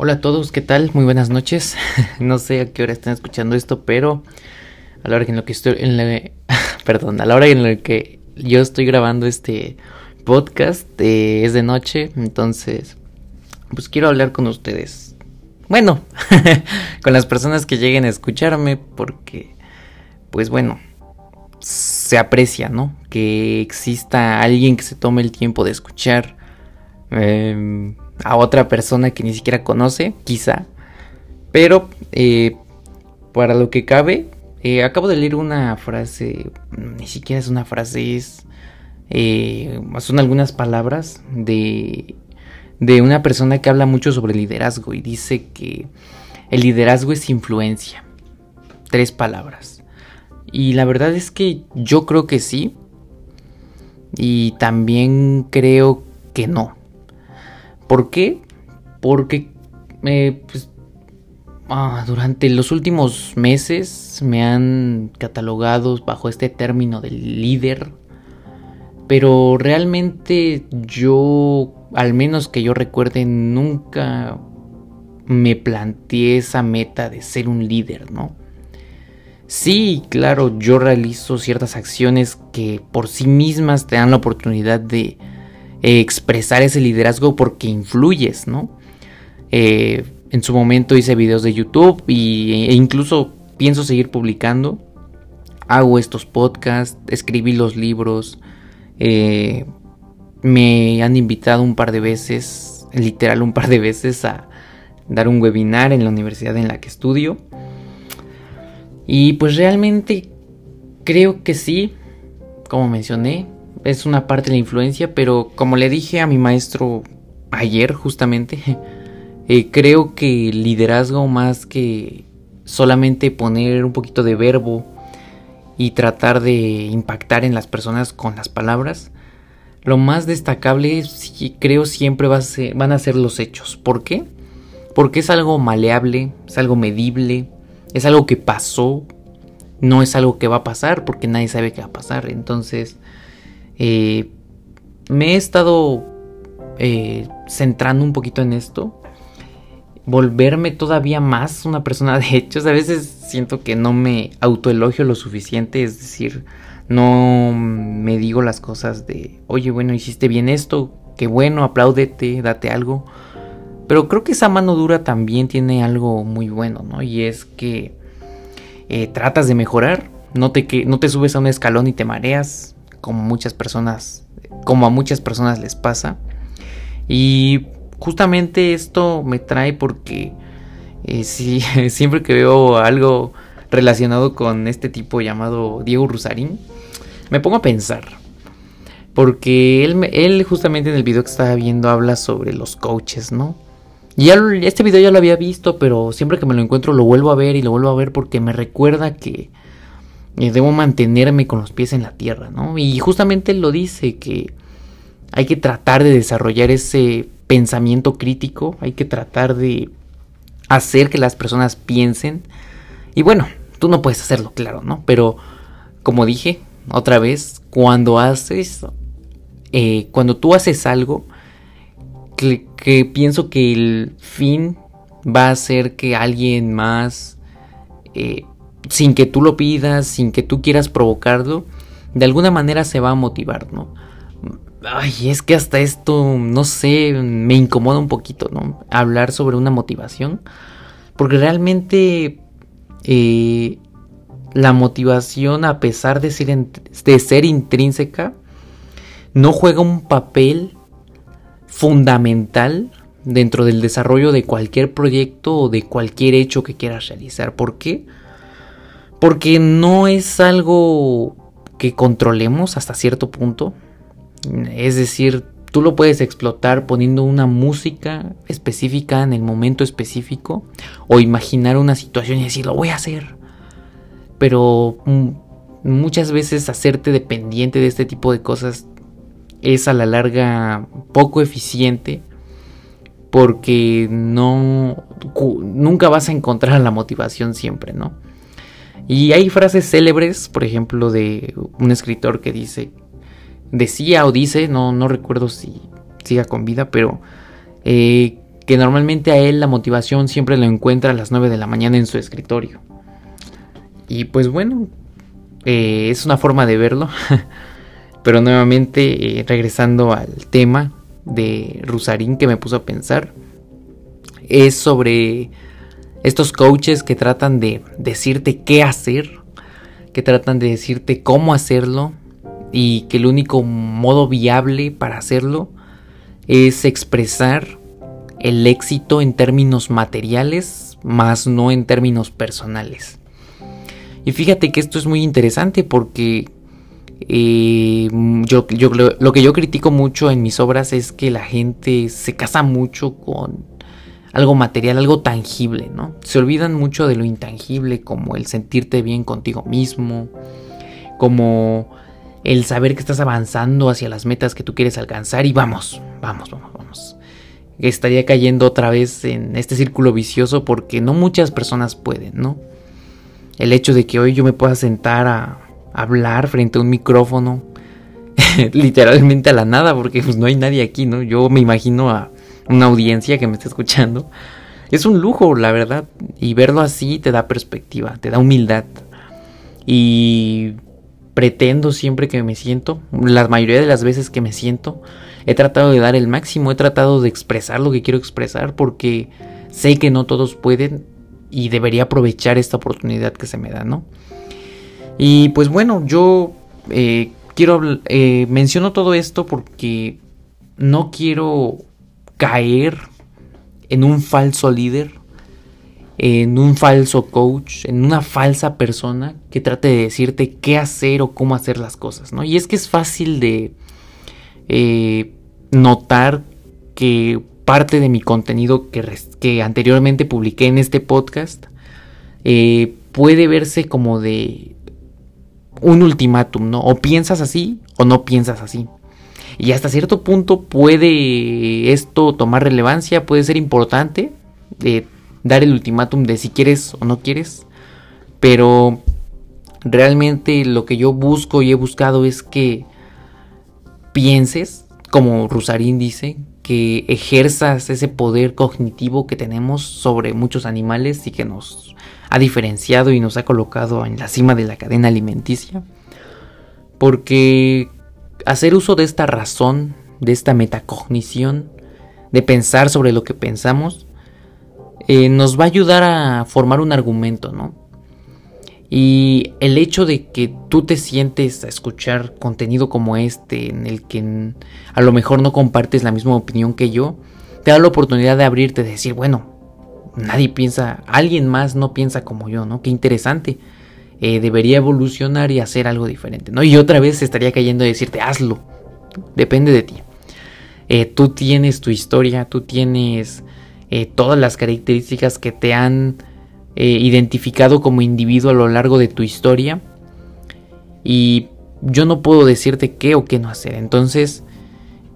Hola a todos, ¿qué tal? Muy buenas noches. no sé a qué hora están escuchando esto, pero a la hora en lo que estoy en la, perdón, a la hora en la que yo estoy grabando este podcast eh, es de noche, entonces pues quiero hablar con ustedes. Bueno, con las personas que lleguen a escucharme porque pues bueno, se aprecia, ¿no? Que exista alguien que se tome el tiempo de escuchar em, a otra persona que ni siquiera conoce, quizá. Pero eh, para lo que cabe, eh, acabo de leer una frase, ni siquiera es una frase, es... Eh, son algunas palabras de, de una persona que habla mucho sobre liderazgo y dice que el liderazgo es influencia. Tres palabras. Y la verdad es que yo creo que sí. Y también creo que no. ¿Por qué? Porque eh, pues, ah, durante los últimos meses me han catalogado bajo este término del líder. Pero realmente yo, al menos que yo recuerde, nunca me planteé esa meta de ser un líder, ¿no? Sí, claro, yo realizo ciertas acciones que por sí mismas te dan la oportunidad de eh, expresar ese liderazgo porque influyes, ¿no? Eh, en su momento hice videos de YouTube y, e incluso pienso seguir publicando. Hago estos podcasts, escribí los libros, eh, me han invitado un par de veces, literal un par de veces, a dar un webinar en la universidad en la que estudio. Y pues realmente creo que sí, como mencioné, es una parte de la influencia, pero como le dije a mi maestro ayer justamente, eh, creo que liderazgo más que solamente poner un poquito de verbo y tratar de impactar en las personas con las palabras, lo más destacable creo siempre van a ser los hechos. ¿Por qué? Porque es algo maleable, es algo medible, es algo que pasó, no es algo que va a pasar porque nadie sabe qué va a pasar. Entonces, eh, me he estado eh, centrando un poquito en esto. Volverme todavía más una persona de hechos. A veces siento que no me autoelogio lo suficiente. Es decir, no me digo las cosas de, oye, bueno, hiciste bien esto. Qué bueno, apláudete, date algo. Pero creo que esa mano dura también tiene algo muy bueno, ¿no? Y es que eh, tratas de mejorar, no te, que, no te subes a un escalón y te mareas, como muchas personas, como a muchas personas les pasa. Y justamente esto me trae porque eh, siempre que veo algo relacionado con este tipo llamado Diego Rusarín, me pongo a pensar. Porque él, él justamente en el video que estaba viendo habla sobre los coaches, ¿no? Y ya, este video ya lo había visto, pero siempre que me lo encuentro lo vuelvo a ver y lo vuelvo a ver porque me recuerda que debo mantenerme con los pies en la tierra, ¿no? Y justamente él lo dice que hay que tratar de desarrollar ese pensamiento crítico, hay que tratar de hacer que las personas piensen. Y bueno, tú no puedes hacerlo, claro, ¿no? Pero como dije otra vez, cuando haces, eh, cuando tú haces algo, que, pienso que el fin va a ser que alguien más, eh, sin que tú lo pidas, sin que tú quieras provocarlo, de alguna manera se va a motivar, ¿no? Ay, es que hasta esto, no sé, me incomoda un poquito, ¿no? Hablar sobre una motivación. Porque realmente eh, la motivación, a pesar de ser, de ser intrínseca, no juega un papel fundamental dentro del desarrollo de cualquier proyecto o de cualquier hecho que quieras realizar. ¿Por qué? No es algo que controlemos hasta cierto punto. Es decir, tú lo puedes explotar poniendo una música específica en el momento específico o imaginar una situación y decir, lo voy a hacer. Pero mm, muchas veces hacerte dependiente de este tipo de cosas es a la larga poco eficiente porque no nunca vas a encontrar la motivación siempre, ¿no? Y hay frases célebres, por ejemplo, de un escritor que dice, decía o dice, no, no recuerdo si siga con vida, pero eh, que normalmente a él la motivación siempre lo encuentra a las 9 de la mañana en su escritorio. Y pues bueno, eh, es una forma de verlo. Pero nuevamente, eh, regresando al tema de Rusarín que me puso a pensar, es sobre estos coaches que tratan de decirte qué hacer, que tratan de decirte cómo hacerlo y que el único modo viable para hacerlo es expresar el éxito en términos materiales, más no en términos personales. Y fíjate que esto es muy interesante porque eh, yo, lo que yo critico mucho en mis obras es que la gente se casa mucho con algo material, algo tangible, ¿no? Se olvidan mucho de lo intangible, como el sentirte bien contigo mismo, como el saber que estás avanzando hacia las metas que tú quieres alcanzar y vamos, vamos, vamos, vamos. Estaría cayendo otra vez en este círculo vicioso porque no muchas personas pueden, ¿no? El hecho de que hoy yo me pueda sentar a hablar frente a un micrófono, literalmente a la nada, porque pues no hay nadie aquí, ¿no? Yo me imagino a una audiencia que me está escuchando. Es un lujo, la verdad, y verlo así te da perspectiva, te da humildad. Y pretendo siempre que me siento, la mayoría de las veces que me siento, he tratado de dar el máximo, he tratado de expresar lo que quiero expresar porque sé que no todos pueden y debería aprovechar esta oportunidad que se me da, ¿no? Y pues bueno, yo eh, quiero eh, menciono todo esto porque no quiero caer en un falso líder, en un falso coach, en una falsa persona que trate de decirte qué hacer o cómo hacer las cosas, ¿no? Y es que es fácil de eh, notar que parte de mi contenido que, anteriormente publiqué en este podcast eh, puede verse como de un ultimátum, ¿no? O piensas así o no piensas así. Y hasta cierto punto puede esto tomar relevancia, puede ser importante de dar el ultimátum de si quieres o no quieres. Pero realmente lo que yo busco y he buscado es que pienses, como Rusarín dice, que ejerzas ese poder cognitivo que tenemos sobre muchos animales y que nos ha diferenciado y nos ha colocado en la cima de la cadena alimenticia. Porque hacer uso de esta razón, de esta metacognición, de pensar sobre lo que pensamos, eh, nos va a ayudar a formar un argumento, ¿no? Y el hecho de que tú te sientes a escuchar contenido como este, en el que a lo mejor no compartes la misma opinión que yo, te da la oportunidad de abrirte, de decir, bueno, nadie piensa, alguien más no piensa como yo, ¿no? Qué interesante. Eh, debería evolucionar y hacer algo diferente, ¿no? Y otra vez estaría cayendo de decirte, hazlo. Depende de ti. Eh, tú tienes tu historia, tú tienes eh, todas las características que te han identificado como individuo a lo largo de tu historia. Y yo no puedo decirte qué o qué no hacer. Entonces,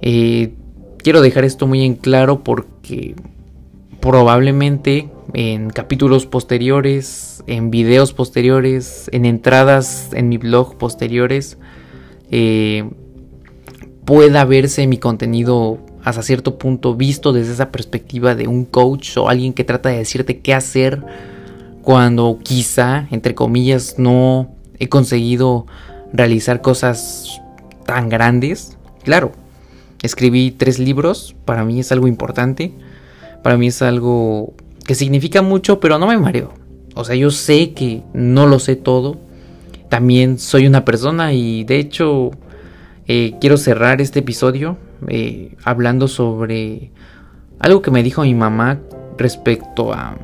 quiero dejar esto muy en claro porque probablemente en capítulos posteriores, en videos posteriores, en entradas en mi blog posteriores, eh, pueda verse mi contenido hasta cierto punto visto desde esa perspectiva de un coach o alguien que trata de decirte qué hacer cuando quizá, entre comillas, no he conseguido realizar cosas tan grandes. Claro, escribí tres libros, para mí es algo importante, para mí es algo que significa mucho, pero no me mareo. O sea, yo sé que no lo sé todo, también soy una persona y de hecho eh, quiero cerrar este episodio eh, hablando sobre algo que me dijo mi mamá respecto a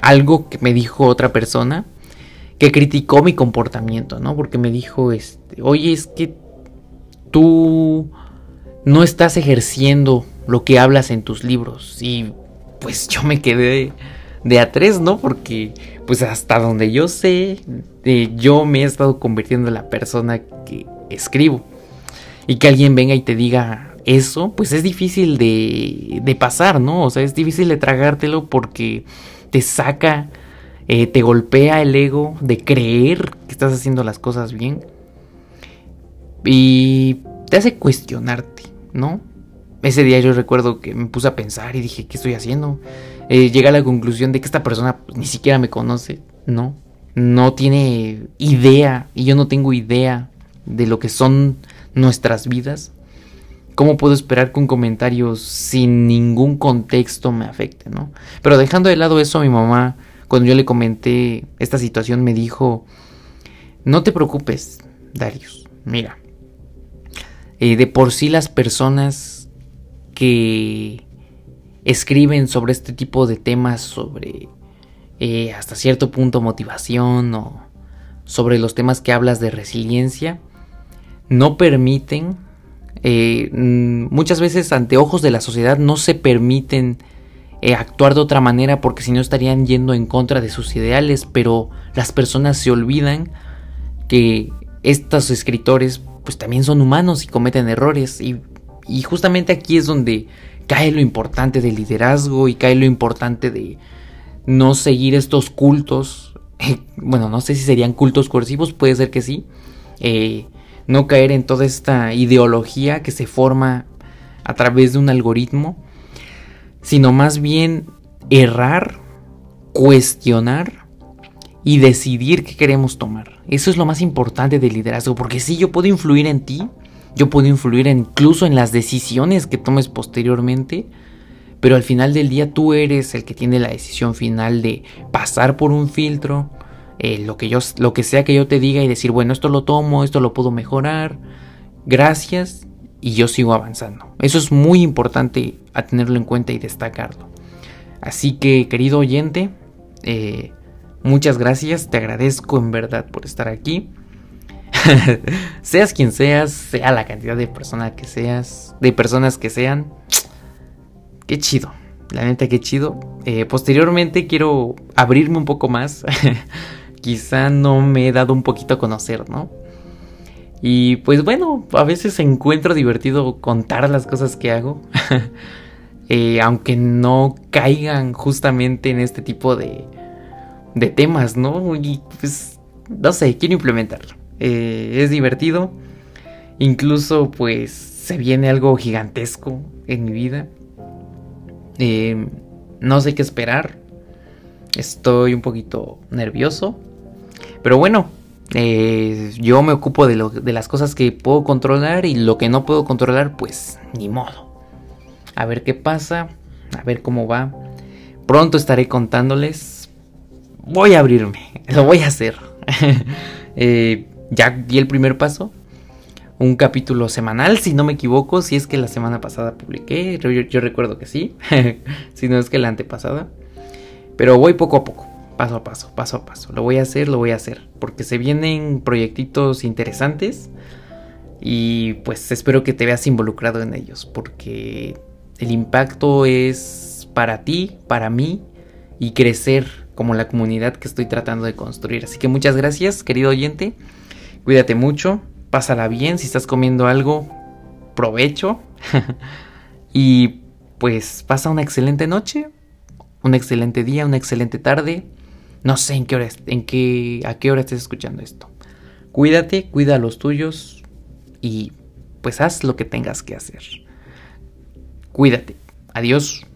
algo que me dijo otra persona que criticó mi comportamiento, ¿no? Porque me dijo, este, oye, es que tú no estás ejerciendo lo que hablas en tus libros. Y pues yo me quedé de a tres, ¿no? Porque pues hasta donde yo sé, eh, yo me he estado convirtiendo en la persona que escribo. Y que alguien venga y te diga eso, pues es difícil de, de pasar, ¿no? O sea, es difícil de tragártelo porque te saca, eh, te golpea el ego de creer que estás haciendo las cosas bien. Y te hace cuestionarte, ¿no? ese día yo recuerdo que me puse a pensar y dije, ¿qué estoy haciendo? Eh, llegué a la conclusión de que esta persona ni siquiera me conoce, ¿no? No tiene idea y yo no tengo idea de lo que son nuestras vidas. ¿Cómo puedo esperar que un comentario sin ningún contexto me afecte, no? Pero dejando de lado eso, mi mamá, cuando yo le comenté esta situación, me dijo, no te preocupes, Darius, mira, eh, de por sí las personas que escriben sobre este tipo de temas, sobre eh, hasta cierto punto motivación o sobre los temas que hablas de resiliencia, no permiten, eh, mm, muchas veces ante ojos de la sociedad no se permiten actuar de otra manera porque si no estarían yendo en contra de sus ideales, pero las personas se olvidan que estos escritores pues también son humanos y cometen errores. Y, justamente aquí es donde cae lo importante del liderazgo y cae lo importante de no seguir estos cultos. bueno, no sé si serían cultos coercivos, puede ser que sí. Eh, no caer en toda esta ideología que se forma a través de un algoritmo, sino más bien errar, cuestionar y decidir qué queremos tomar. Eso es lo más importante del liderazgo, porque si yo puedo influir en ti, yo puedo influir incluso en las decisiones que tomes posteriormente, pero al final del día tú eres el que tiene la decisión final de pasar por un filtro, eh, lo, que yo, lo que sea que yo te diga y decir, bueno, esto lo tomo, esto lo puedo mejorar, gracias, y yo sigo avanzando. Eso es muy importante a tenerlo en cuenta y destacarlo. Así que, querido oyente, eh, Muchas gracias, te agradezco en verdad por estar aquí. seas quien seas, sea la cantidad de personas que seas, de personas que sean. Qué chido, la neta qué chido. Eh, posteriormente quiero abrirme un poco más. Quizá no me he dado un poquito a conocer, ¿no? Y pues bueno, a veces encuentro divertido contar las cosas que hago. Eh, aunque no caigan justamente en este tipo de, de temas, ¿no? Y pues, no sé, quiero implementarlo. Eh, es divertido. Incluso, pues, se viene algo gigantesco en mi vida. Eh, no sé qué esperar. Estoy un poquito nervioso. Pero bueno, eh, yo me ocupo de, lo, de las cosas que puedo controlar y lo que no puedo controlar, pues ni modo. A ver qué pasa, a ver cómo va. Pronto estaré contándoles voy a abrirme, lo voy a hacer. Eh, ya di el primer paso. Un capítulo semanal, si no me equivoco, si es que la semana pasada publiqué, yo, recuerdo que sí, si no es que la antepasada. Pero voy poco a poco, paso a paso, paso a paso. Lo voy a hacer, lo voy a hacer, porque se vienen proyectitos interesantes y pues espero que te veas involucrado en ellos, porque el impacto es para ti, para mí y crecer como la comunidad que estoy tratando de construir. Así que muchas gracias, querido oyente. Cuídate mucho, pásala bien. Si estás comiendo algo, provecho. y pues pasa una excelente noche, un excelente día, una excelente tarde. No sé en qué hora, en qué, a qué hora estés escuchando esto. Cuídate, cuida a los tuyos y pues haz lo que tengas que hacer. Cuídate. Adiós.